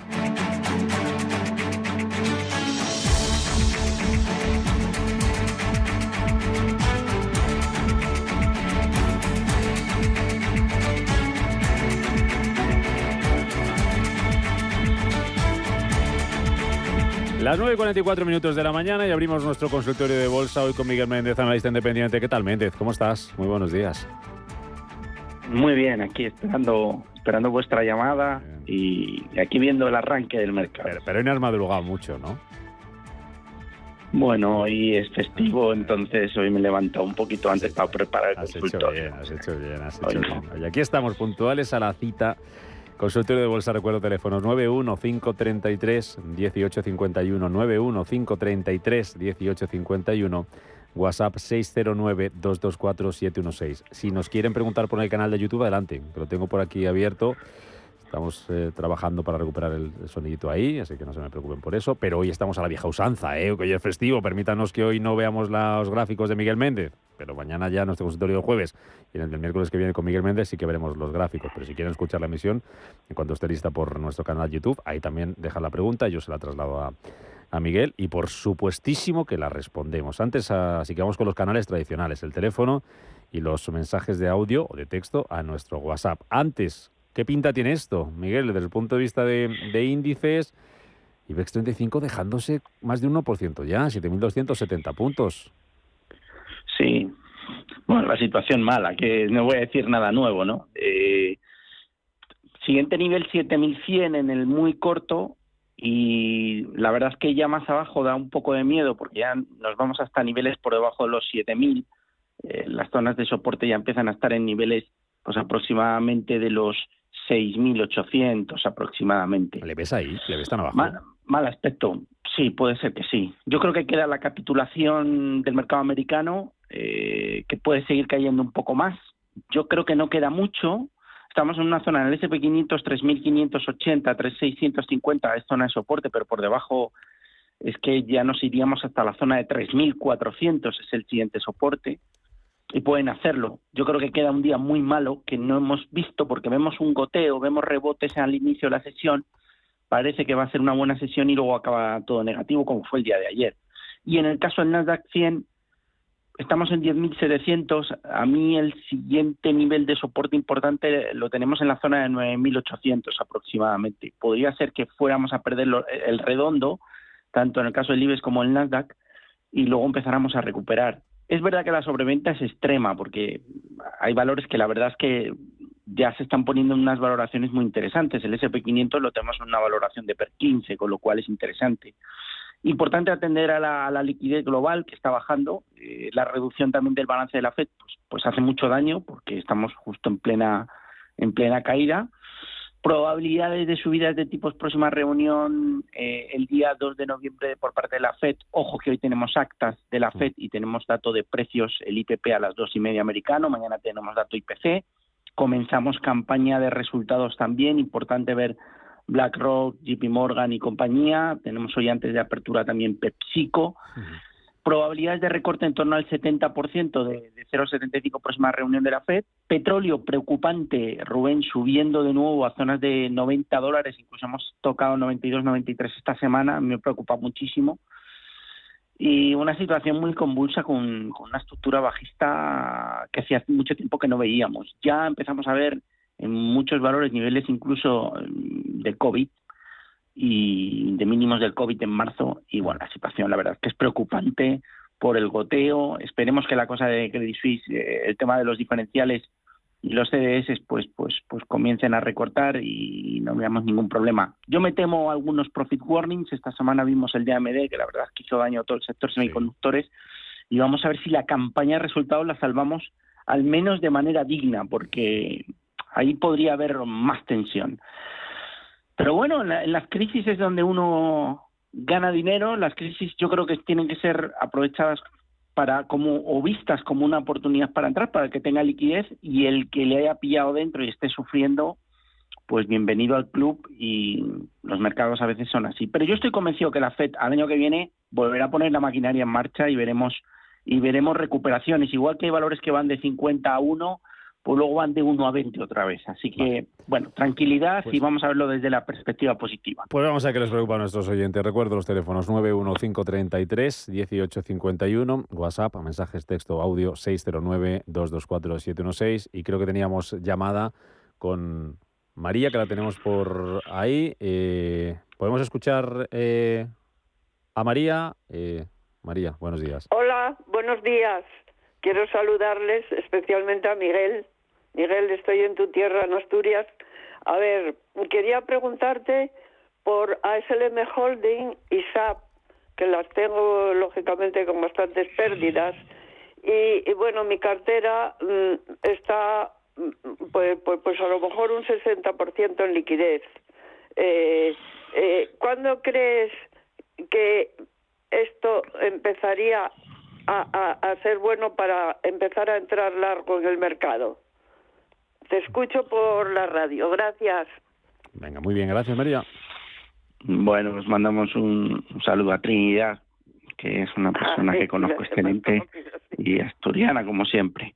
Las 9.44 minutos de la mañana y abrimos nuestro consultorio de bolsa hoy con Miguel Méndez, analista independiente. ¿Qué tal, Méndez? ¿Cómo estás? Muy buenos días. Muy bien, aquí esperando esperando vuestra llamada y aquí viendo el arranque del mercado. Pero, pero hoy no has madrugado mucho, ¿no? Bueno, hoy es festivo, entonces hoy me he levantado un poquito antes para preparar el Has hecho consultorio. bien, has hecho bien, has hecho bien. Oye, aquí estamos puntuales a la cita. Consultorio de Bolsa, recuerdo teléfonos 91533-1851, 91533-1851, WhatsApp 609-224-716. Si nos quieren preguntar por el canal de YouTube, adelante, lo tengo por aquí abierto. Estamos eh, trabajando para recuperar el, el sonidito ahí, así que no se me preocupen por eso. Pero hoy estamos a la vieja usanza, ¿eh? que hoy es festivo. Permítanos que hoy no veamos los gráficos de Miguel Méndez, pero mañana ya nuestro consultorio de jueves y en el del miércoles que viene con Miguel Méndez sí que veremos los gráficos. Pero si quieren escuchar la emisión, en cuanto esté lista por nuestro canal YouTube, ahí también dejan la pregunta y yo se la traslado a, a Miguel y por supuestísimo que la respondemos. Antes, ah, así que vamos con los canales tradicionales, el teléfono y los mensajes de audio o de texto a nuestro WhatsApp. Antes, ¿qué pinta tiene esto, Miguel, desde el punto de vista de, de índices? IBEX 35 dejándose más de un 1% ya, 7.270 puntos. Sí, bueno, la situación mala, que no voy a decir nada nuevo, ¿no? Eh, siguiente nivel 7100 en el muy corto y la verdad es que ya más abajo da un poco de miedo porque ya nos vamos hasta niveles por debajo de los 7000. Eh, las zonas de soporte ya empiezan a estar en niveles pues aproximadamente de los 6.800 aproximadamente. ¿Le ves ahí? ¿Le ves tan abajo? Mal, mal aspecto. Sí, puede ser que sí. Yo creo que queda la capitulación del mercado americano, eh, que puede seguir cayendo un poco más. Yo creo que no queda mucho. Estamos en una zona en el SP500, 3.580, 3.650, es zona de soporte, pero por debajo es que ya nos iríamos hasta la zona de 3.400, es el siguiente soporte y pueden hacerlo. Yo creo que queda un día muy malo que no hemos visto porque vemos un goteo, vemos rebotes al inicio de la sesión, parece que va a ser una buena sesión y luego acaba todo negativo como fue el día de ayer. Y en el caso del Nasdaq 100 estamos en 10.700, a mí el siguiente nivel de soporte importante lo tenemos en la zona de 9.800 aproximadamente. Podría ser que fuéramos a perder lo- el redondo, tanto en el caso del IBEX como el Nasdaq, y luego empezáramos a recuperar. Es verdad que la sobreventa es extrema porque hay valores que la verdad es que ya se están poniendo en unas valoraciones muy interesantes. El SP500 lo tenemos en una valoración de per 15, con lo cual es interesante. Importante atender a la, a la liquidez global que está bajando. Eh, la reducción también del balance de la FED pues, pues hace mucho daño porque estamos justo en plena en plena caída. Probabilidades de subidas de tipos próxima reunión eh, el día 2 de noviembre por parte de la FED. Ojo que hoy tenemos actas de la FED y tenemos dato de precios, el IPP a las dos y media americano. Mañana tenemos dato IPC. Comenzamos campaña de resultados también. Importante ver BlackRock, JP Morgan y compañía. Tenemos hoy antes de apertura también PepsiCo. Probabilidades de recorte en torno al 70% de, de 0,75 próxima reunión de la Fed. Petróleo preocupante, Rubén, subiendo de nuevo a zonas de 90 dólares. Incluso hemos tocado 92, 93 esta semana. Me preocupa muchísimo. Y una situación muy convulsa con, con una estructura bajista que hacía mucho tiempo que no veíamos. Ya empezamos a ver en muchos valores niveles incluso mm, de COVID y de mínimos del COVID en marzo. Y bueno, la situación la verdad que es preocupante por el goteo. Esperemos que la cosa de Credit Suisse, eh, el tema de los diferenciales y los CDS pues pues pues comiencen a recortar y no veamos ningún problema. Yo me temo algunos profit warnings. Esta semana vimos el de AMD, que la verdad es que hizo daño a todo el sector semiconductores. Y vamos a ver si la campaña de resultados la salvamos al menos de manera digna, porque ahí podría haber más tensión. Pero bueno, en, la- en las crisis es donde uno gana dinero. Las crisis yo creo que tienen que ser aprovechadas para como o vistas como una oportunidad para entrar, para el que tenga liquidez y el que le haya pillado dentro y esté sufriendo, pues bienvenido al club y los mercados a veces son así. Pero yo estoy convencido que la Fed al año que viene volverá a poner la maquinaria en marcha y veremos y veremos recuperaciones, igual que hay valores que van de 50 a 1, pues luego van de 1 a 20 otra vez. Así que, bueno, tranquilidad y vamos a verlo desde la perspectiva positiva. Pues vamos a ver qué les preocupa a nuestros oyentes. Recuerdo los teléfonos 91533-1851, WhatsApp, mensajes texto, audio 609-224-716 y creo que teníamos llamada con María, que la tenemos por ahí. Eh, ¿Podemos escuchar eh, a María. Eh, María, buenos días. Hola, buenos días. Quiero saludarles especialmente a Miguel. Miguel, estoy en tu tierra, en Asturias. A ver, quería preguntarte por ASLM Holding y SAP, que las tengo lógicamente con bastantes pérdidas. Y, bueno, mi cartera mm, está mm, pues, pues, pues, a lo mejor un 60% en liquidez. Eh, eh, ¿Cuándo crees que esto empezaría a, a, ser bueno para empezar a entrar largo en el mercado? Te escucho por la radio. Gracias. Venga, muy bien. Gracias, María. Bueno, nos mandamos un, saludo a Trinidad, que es una persona que conozco excelente y asturiana, como siempre.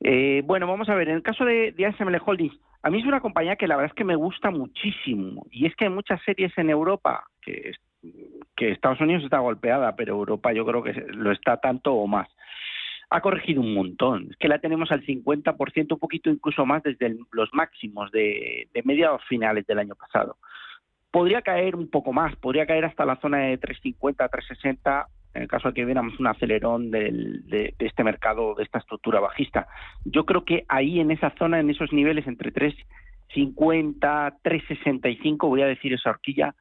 Eh, bueno, vamos a ver, en el caso de, de ASML Holdings, a mí es una compañía que la verdad es que me gusta muchísimo. Y es que hay muchas series en Europa, que, que Estados Unidos está golpeada, pero Europa yo creo que lo está tanto o más. Ha corregido un montón. Es que la tenemos al 50%, un poquito incluso más desde los máximos de, de mediados finales del año pasado podría caer un poco más, podría caer hasta la zona de 350, 360 en el caso de que viéramos un acelerón de, este mercado, de esta estructura bajista. Yo creo que ahí en esa zona, en esos niveles entre 350, 365, voy a decir esa horquilla,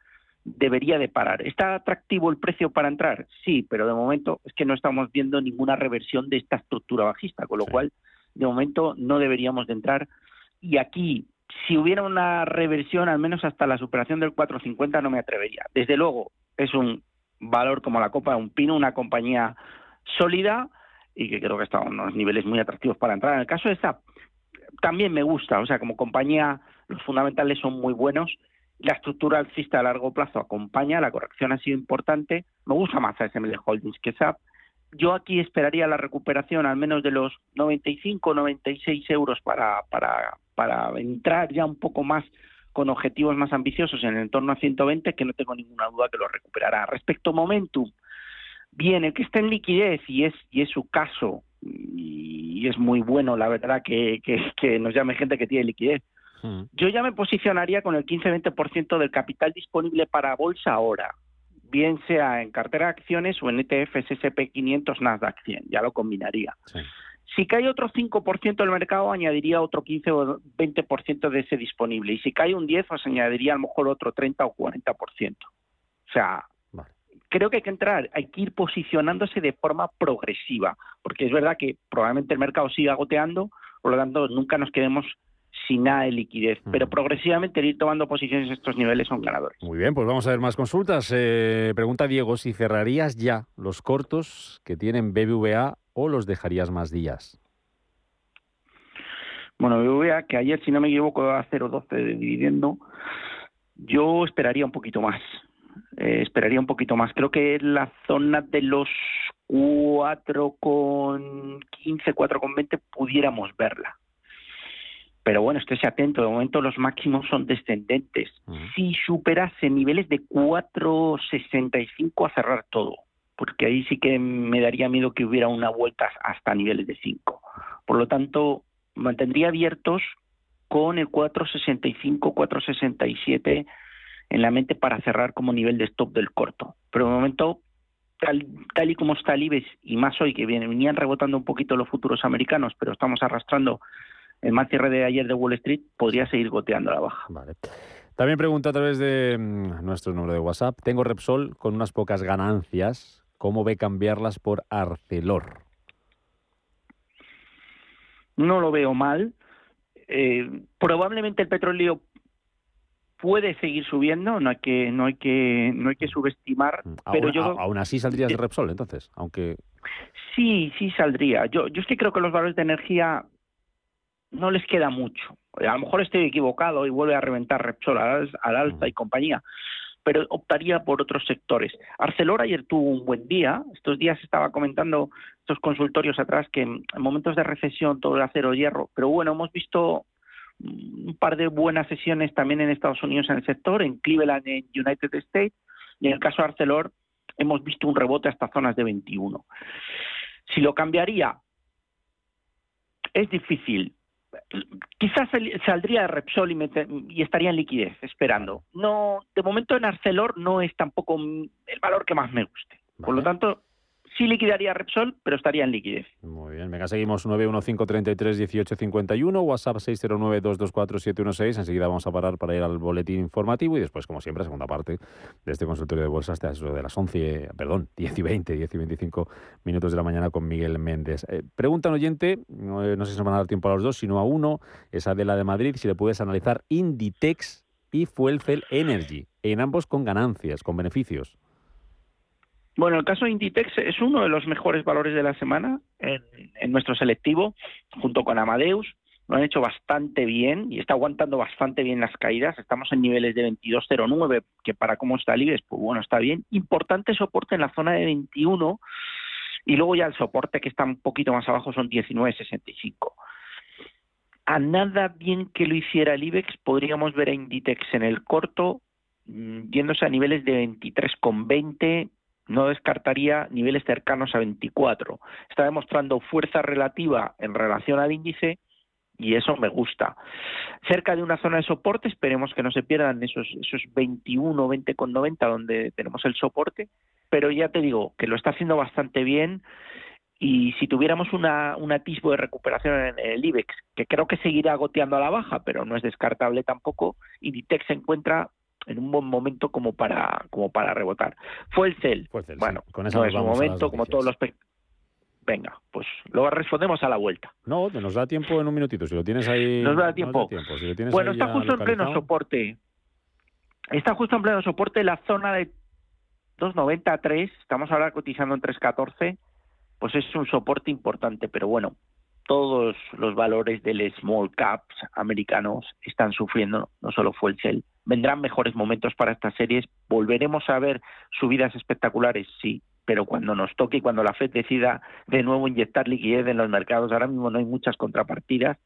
debería de parar. ¿Está atractivo el precio para entrar? Sí, pero de momento es que no estamos viendo ninguna reversión de esta estructura bajista, con lo cual de momento no deberíamos de entrar. Y aquí si hubiera una reversión, al menos hasta la superación del 450, no me atrevería. Desde luego, es un valor como la Copa de un Pino, una compañía sólida y que creo que está a unos niveles muy atractivos para entrar. En el caso de SAP, también me gusta, o sea, como compañía, los fundamentales son muy buenos. La estructura alcista a largo plazo acompaña, la corrección ha sido importante. Me gusta más a SML Holdings que SAP. Yo aquí esperaría la recuperación al menos de los 95, 96 euros para, para, para entrar ya un poco más con objetivos más ambiciosos en el entorno a 120, que no tengo ninguna duda que lo recuperará. Respecto a Momentum, bien, el que está en liquidez, y es, y es su caso, y es muy bueno, la verdad, que, que, nos llame gente que tiene liquidez. Yo ya me posicionaría con el 15-20% del capital disponible para bolsa ahora, bien sea en cartera de acciones o en ETFs SP500 Nasdaq 100, ya lo combinaría. Si cae otro 5% del mercado, añadiría otro 15 o 20% de ese disponible. Y si cae un 10, pues añadiría a lo mejor otro 30 o 40%. O sea, creo que hay que entrar, hay que ir posicionándose de forma progresiva, porque es verdad que probablemente el mercado siga goteando, por lo tanto, nunca nos quedemos sin nada de liquidez, pero progresivamente ir tomando posiciones a estos niveles son ganadores. Muy bien, pues vamos a ver más consultas. Eh, pregunta Diego, si cerrarías ya los cortos que tienen BBVA o los dejarías más días? Bueno, BBVA, que ayer, si no me equivoco, a 0,12 de dividendo, yo esperaría un poquito más. Eh, esperaría un poquito más. Creo que la zona de los 4,15, 4,20 pudiéramos verla. Pero bueno, estése atento, de momento los máximos son descendentes. Si superase niveles de 4,65 a cerrar todo porque ahí sí que me daría miedo que hubiera una vuelta hasta niveles de 5. Por lo tanto, mantendría abiertos con el 465, 467 en la mente para cerrar como nivel de stop del corto. Pero de momento, tal, tal y como está el IBEX y más hoy que venían rebotando un poquito los futuros americanos, pero estamos arrastrando el más cierre de ayer de Wall Street, podría seguir goteando a la baja. Vale. También pregunta a través de mm, nuestro número de WhatsApp. Tengo Repsol con unas pocas ganancias ¿Cómo ve cambiarlas por Arcelor? No lo veo mal. Eh, probablemente el petróleo puede seguir subiendo, no hay que no hay que no hay que subestimar, mm, pero yo aún así saldrías de Repsol entonces, aunque Sí, sí saldría. Yo yo es que creo que los valores de energía no les queda mucho. A lo mejor estoy equivocado y vuelve a reventar Repsol al, alza y compañía, pero optaría por otros sectores. Arcelor ayer tuvo un buen día. Estos días estaba comentando estos consultorios atrás que en momentos de recesión todo el acero hierro, pero bueno, hemos visto un par de buenas sesiones también en Estados Unidos en el sector, en Cleveland, en United States, y en el caso de Arcelor hemos visto un rebote hasta zonas de 21. Si lo cambiaría, es difícil. Quizás saldría de Repsol y, y, estaría en liquidez, esperando. No, de momento en Arcelor no es tampoco el valor que más me guste. Por lo tanto, sí liquidaría Repsol, pero estaría en liquidez. Muy bien, venga, seguimos 915331851, WhatsApp 609224716. Enseguida vamos a parar para ir al boletín informativo y después, como siempre, segunda parte de este consultorio de bolsa hasta eso de las 11, perdón, 10 y 20, 10 y 25 minutos de la mañana con Miguel Méndez. Eh, pregunta un oyente, no, eh, no sé si nos van a dar tiempo a los dos, sino a uno, esa de la de Madrid, si le puedes analizar Inditex y Fuelcel Energy, en ambos con ganancias, con beneficios. Bueno, el caso de Inditex es uno de los mejores valores de la semana en, nuestro selectivo, junto con Amadeus. Lo han hecho bastante bien y está aguantando bastante bien las caídas. Estamos en niveles de 22.09, que para cómo está el IBEX, pues bueno, está bien. Importante soporte en la zona de 21 y luego ya el soporte que está un poquito más abajo son 19.65. A nada bien que lo hiciera el IBEX, podríamos ver a Inditex en el corto mm, yéndose a niveles de 23,20 no descartaría niveles cercanos a 24. Está demostrando fuerza relativa en relación al índice y eso me gusta. Cerca de una zona de soporte, esperemos que no se pierdan esos, esos 21, 20,90 donde tenemos el soporte, pero ya te digo que lo está haciendo bastante bien y si tuviéramos una, un atisbo de recuperación en el IBEX, que creo que seguirá goteando a la baja, pero no es descartable tampoco, Inditex se encuentra en un buen momento como para como para rebotar. Fue el CEL. bueno, con eso no es un momento como todos los Venga, pues lo respondemos a la vuelta. No, nos da tiempo en un minutito. Si lo tienes ahí. Nos da tiempo. bueno, está justo en pleno soporte. Está justo en pleno soporte la zona de 2.93. Estamos ahora cotizando en 3.14. Pues es un soporte importante, pero bueno, todos los valores del small caps americanos están sufriendo, no solo fue el CEL. Vendrán mejores momentos para estas series, volveremos a ver subidas espectaculares, sí, pero cuando nos toque y cuando la Fed decida de nuevo inyectar liquidez en los mercados, ahora mismo no hay muchas contrapartidas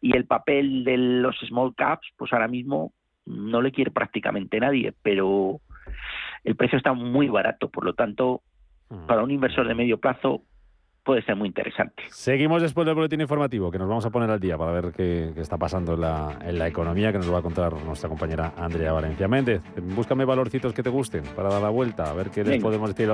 y el papel de los small caps, pues ahora mismo no le quiere prácticamente nadie, pero el precio está muy barato, por lo tanto, mm. para un inversor de medio plazo puede ser muy interesante. Seguimos después del boletín informativo, que nos vamos a poner al día para ver qué, está pasando en la, en la, economía, que nos va a contar nuestra compañera Andrea Valencia Méndez. Búscame valorcitos que te gusten para dar la vuelta, a ver qué les podemos decir